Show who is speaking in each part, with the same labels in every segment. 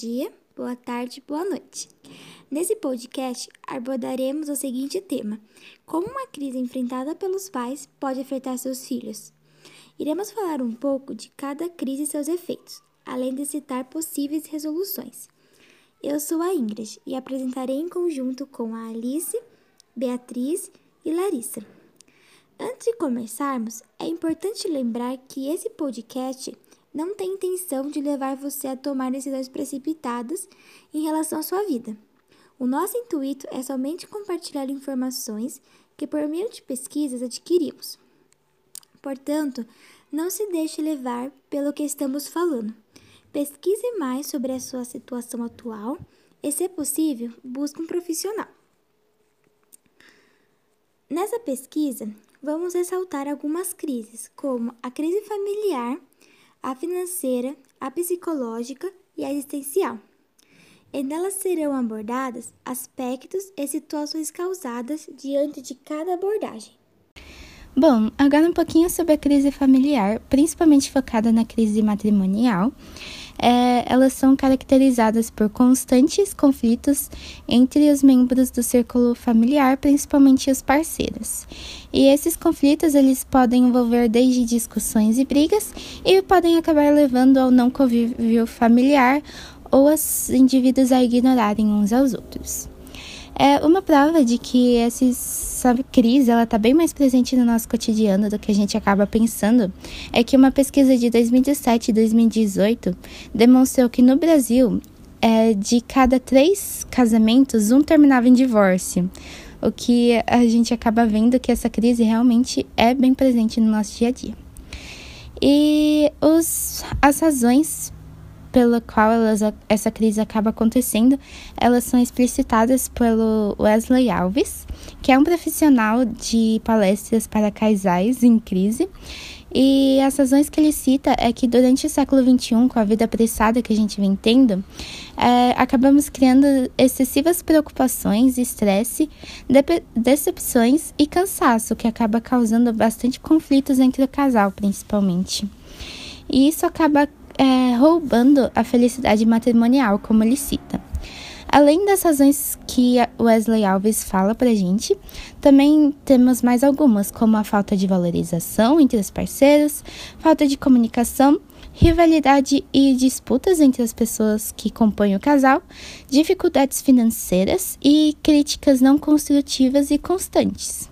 Speaker 1: dia, boa tarde, boa noite. Nesse podcast abordaremos o seguinte tema: Como uma crise enfrentada pelos pais pode afetar seus filhos. Iremos falar um pouco de cada crise e seus efeitos, além de citar possíveis resoluções. Eu sou a Ingrid e apresentarei em conjunto com a Alice, Beatriz e Larissa. Antes de começarmos, é importante lembrar que esse podcast não tem intenção de levar você a tomar decisões precipitadas em relação à sua vida. O nosso intuito é somente compartilhar informações que, por meio de pesquisas, adquirimos. Portanto, não se deixe levar pelo que estamos falando. Pesquise mais sobre a sua situação atual e, se possível, busque um profissional. Nessa pesquisa, vamos ressaltar algumas crises, como a crise familiar, a financeira, a psicológica e a existencial. E nelas serão abordados aspectos e situações causadas diante de cada abordagem.
Speaker 2: Bom, agora um pouquinho sobre a crise familiar, principalmente focada na crise matrimonial. É, elas são caracterizadas por constantes conflitos entre os membros do círculo familiar, principalmente os parceiros. E esses conflitos eles podem envolver desde discussões e brigas e podem acabar levando ao não convívio familiar ou os indivíduos a ignorarem uns aos outros. É uma prova de que essa crise ela está bem mais presente no nosso cotidiano do que a gente acaba pensando. É que uma pesquisa de 2017 e 2018 demonstrou que no Brasil, é, de cada três casamentos, um terminava em divórcio. O que a gente acaba vendo que essa crise realmente é bem presente no nosso dia a dia. E os, as razões pela qual elas, essa crise acaba acontecendo, elas são explicitadas pelo Wesley Alves, que é um profissional de palestras para casais em crise. E as razões que ele cita é que durante o século XXI, com a vida apressada que a gente vem tendo, é, acabamos criando excessivas preocupações, estresse, de decepções e cansaço, que acaba causando bastante conflitos entre o casal, principalmente. E isso acaba é, roubando a felicidade matrimonial, como ele cita. Além das razões que Wesley Alves fala pra gente, também temos mais algumas, como a falta de valorização entre os parceiros, falta de comunicação, rivalidade e disputas entre as pessoas que compõem o casal, dificuldades financeiras e críticas não construtivas e constantes.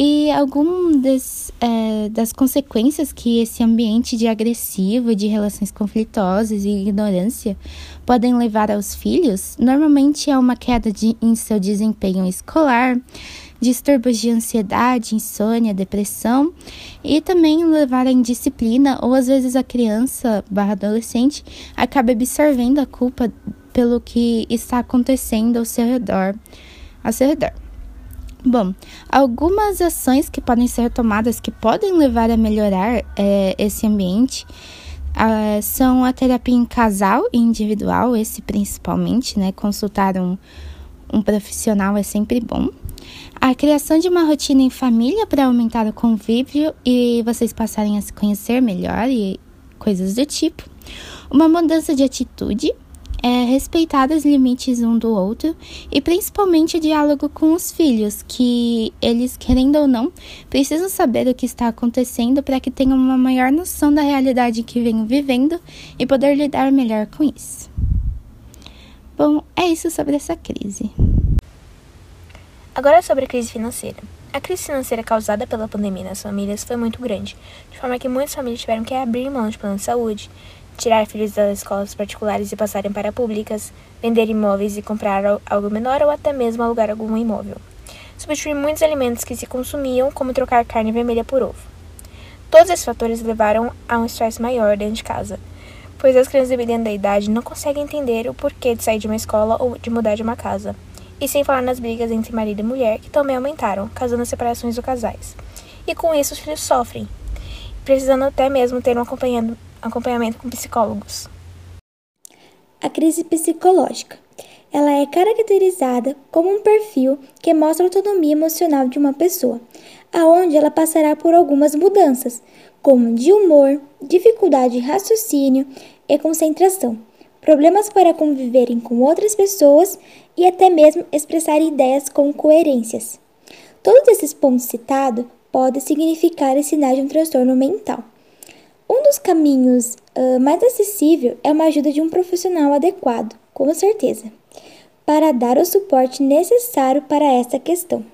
Speaker 2: E algumas é, das consequências que esse ambiente de agressivo, de relações conflitosas e ignorância podem levar aos filhos, normalmente é uma queda de, em seu desempenho escolar, distúrbios de ansiedade, insônia, depressão e também levar à indisciplina ou às vezes a criança barra adolescente acaba absorvendo a culpa pelo que está acontecendo ao seu redor, ao seu redor. Bom, algumas ações que podem ser tomadas que podem levar a melhorar é, esse ambiente uh, são a terapia em casal e individual, esse principalmente, né? Consultar um, um profissional é sempre bom. A criação de uma rotina em família para aumentar o convívio e vocês passarem a se conhecer melhor e coisas do tipo. Uma mudança de atitude é, respeitar os limites um do outro e principalmente o diálogo com os filhos, que eles, querendo ou não, precisam saber o que está acontecendo para que tenham uma maior noção da realidade que venham vivendo e poder lidar melhor com isso. Bom, é isso sobre essa crise.
Speaker 3: Agora sobre a crise financeira. A crise financeira causada pela pandemia nas famílias foi muito grande, de forma que muitas famílias tiveram que abrir mão de plano de saúde, tirar filhos das escolas particulares e passarem para públicas, vender imóveis e comprar algo menor ou até mesmo alugar algum imóvel. Substituir muitos alimentos que se consumiam, como trocar carne vermelha por ovo. Todos esses fatores levaram a um estresse maior dentro de casa, pois as crianças dependendo da idade não conseguem entender o porquê de sair de uma escola ou de mudar de uma casa. E sem falar nas brigas entre marido e mulher, que também aumentaram, causando separações dos casais. E com isso os filhos sofrem, precisando até mesmo ter um acompanhamento acompanhamento com psicólogos.
Speaker 1: A crise psicológica. Ela é caracterizada como um perfil que mostra a autonomia emocional de uma pessoa, aonde ela passará por algumas mudanças, como de humor, dificuldade de raciocínio e concentração, problemas para conviverem com outras pessoas e até mesmo expressar ideias com coerências. Todos esses pontos citados podem significar sinais de um transtorno mental. Um dos caminhos uh, mais acessível é uma ajuda de um profissional adequado, com certeza, para dar o suporte necessário para essa questão.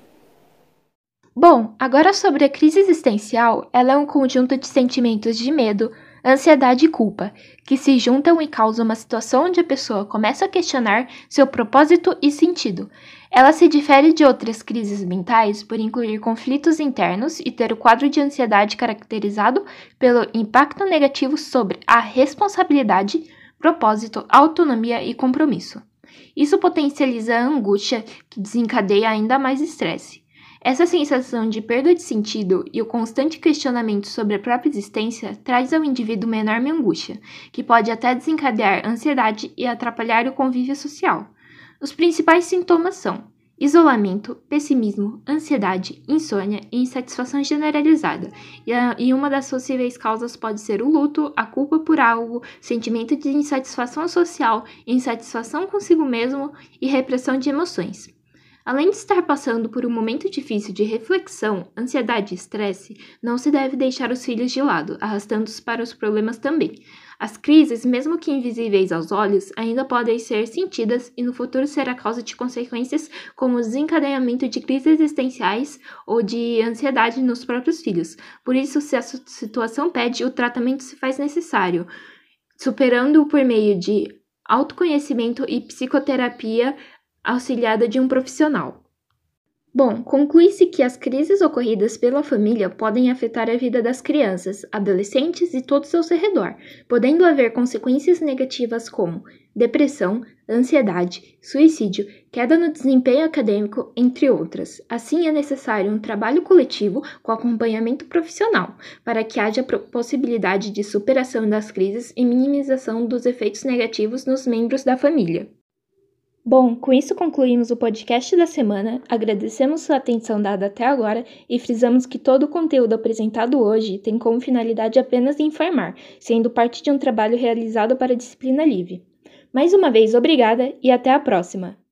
Speaker 3: Bom, agora sobre a crise existencial, ela é um conjunto de sentimentos de medo, ansiedade e culpa, que se juntam e causam uma situação onde a pessoa começa a questionar seu propósito e sentido. Ela se difere de outras crises mentais por incluir conflitos internos e ter o quadro de ansiedade caracterizado pelo impacto negativo sobre a responsabilidade, propósito, autonomia e compromisso. Isso potencializa a angústia, que desencadeia ainda mais estresse. Essa sensação de perda de sentido e o constante questionamento sobre a própria existência traz ao indivíduo uma enorme angústia, que pode até desencadear ansiedade e atrapalhar o convívio social. Os principais sintomas são isolamento, pessimismo, ansiedade, insônia e insatisfação generalizada, e, uma das possíveis causas pode ser o luto, a culpa por algo, sentimento de insatisfação social, insatisfação consigo mesmo e repressão de emoções. Além de estar passando por um momento difícil de reflexão, ansiedade e estresse, não se deve deixar os filhos de lado, arrastando-os para os problemas também. As crises, mesmo que invisíveis aos olhos, ainda podem ser sentidas e no futuro será causa de consequências como desencadeamento de crises existenciais ou de ansiedade nos próprios filhos. Por isso, se a situação pede, o tratamento se faz necessário, superando-o por meio de autoconhecimento e psicoterapia auxiliada de um profissional. Bom, conclui-se que as crises ocorridas pela família podem afetar a vida das crianças, adolescentes e todos ao seu redor, podendo haver consequências negativas como depressão, ansiedade, suicídio, queda no desempenho acadêmico, entre outras. Assim, é necessário um trabalho coletivo com acompanhamento profissional, para que haja possibilidade de superação das crises e minimização dos efeitos negativos nos membros da família. Bom, com isso concluímos o podcast da semana. Agradecemos sua atenção dada até agora e frisamos que todo o conteúdo apresentado hoje tem como finalidade apenas informar, sendo parte de um trabalho realizado para a disciplina livre. Mais uma vez, obrigada e até a próxima!